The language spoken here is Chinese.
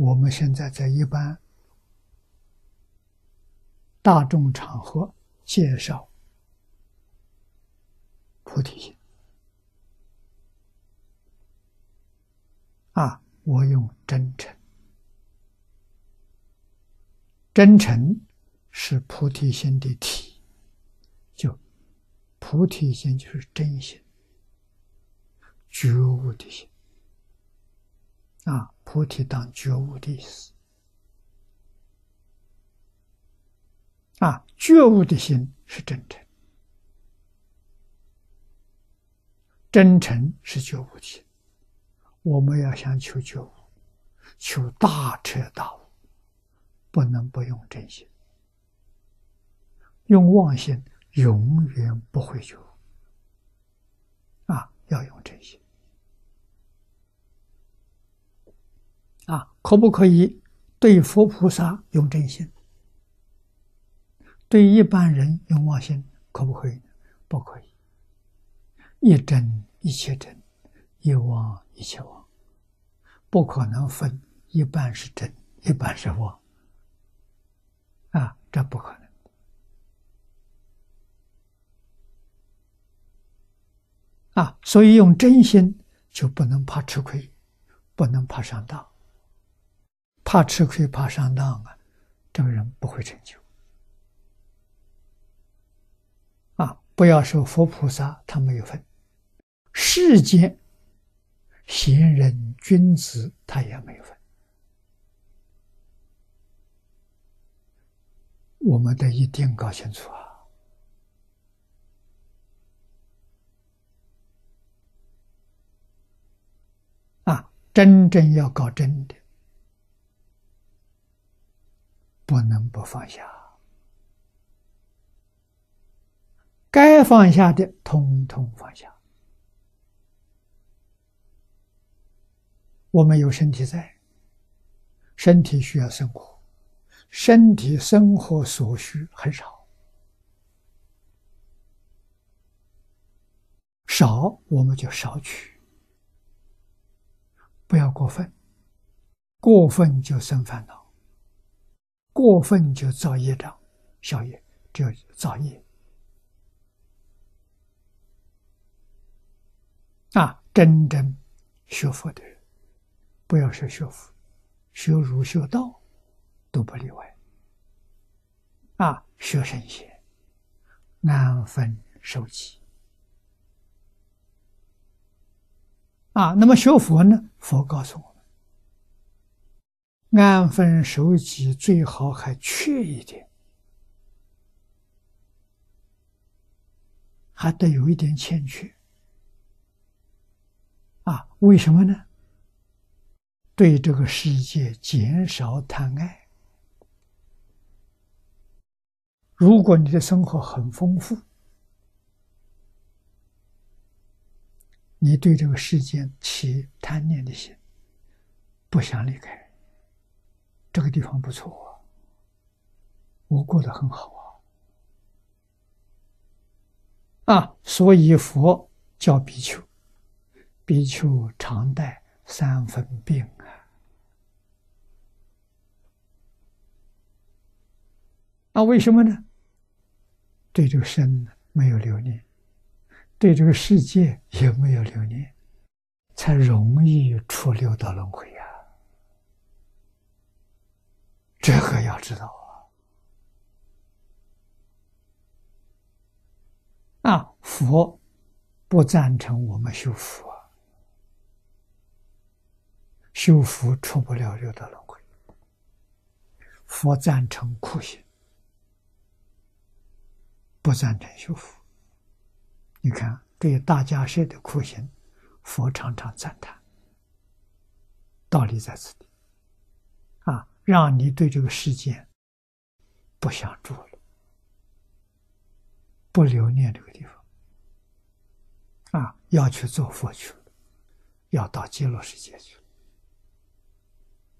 我们现在在一般大众场合介绍菩提心啊，我用真诚，真诚是菩提心的体，就菩提心就是真心，觉悟的心。啊，菩提当觉悟的意思。啊，觉悟的心是真诚，真诚是觉悟的心。我们要想求觉悟，求大彻大悟，不能不用真心，用妄心永远不会觉悟。啊，要用真心。啊，可不可以对佛菩萨用真心？对一般人用妄心，可不可以？不可以。一真一切真，一妄一切妄，不可能分一半是真，一半是妄。啊，这不可能。啊，所以用真心就不能怕吃亏，不能怕上当。怕吃亏，怕上当啊！这个人不会成就啊！不要说佛菩萨，他没有分；世间贤人君子，他也没有分。我们得一定搞清楚啊！啊，真正要搞真的。不能不放下，该放下的通通放下。我们有身体在，身体需要生活，身体生活所需很少，少我们就少取，不要过分，过分就生烦恼。过分就造业障，小业就造业。啊，真正学佛的人，不要说学佛，学儒学道都不例外。啊，学圣贤，安分守己。啊，那么学佛呢？佛告诉我。安分守己最好还缺一点，还得有一点欠缺。啊，为什么呢？对这个世界减少贪爱。如果你的生活很丰富，你对这个世界起贪念的心，不想离开。这个地方不错，我过得很好啊，啊，所以佛叫比丘，比丘常带三分病啊，那为什么呢？对这个身没有留念，对这个世界也没有留念，才容易出六道轮回。这个要知道啊！啊，佛不赞成我们修福啊，修福出不了六道轮回。佛赞成苦行，不赞成修福。你看，对大家舍的苦行，佛常常赞叹，道理在此地。让你对这个世界不想住了，不留念这个地方，啊，要去做佛去了，要到极乐世界去。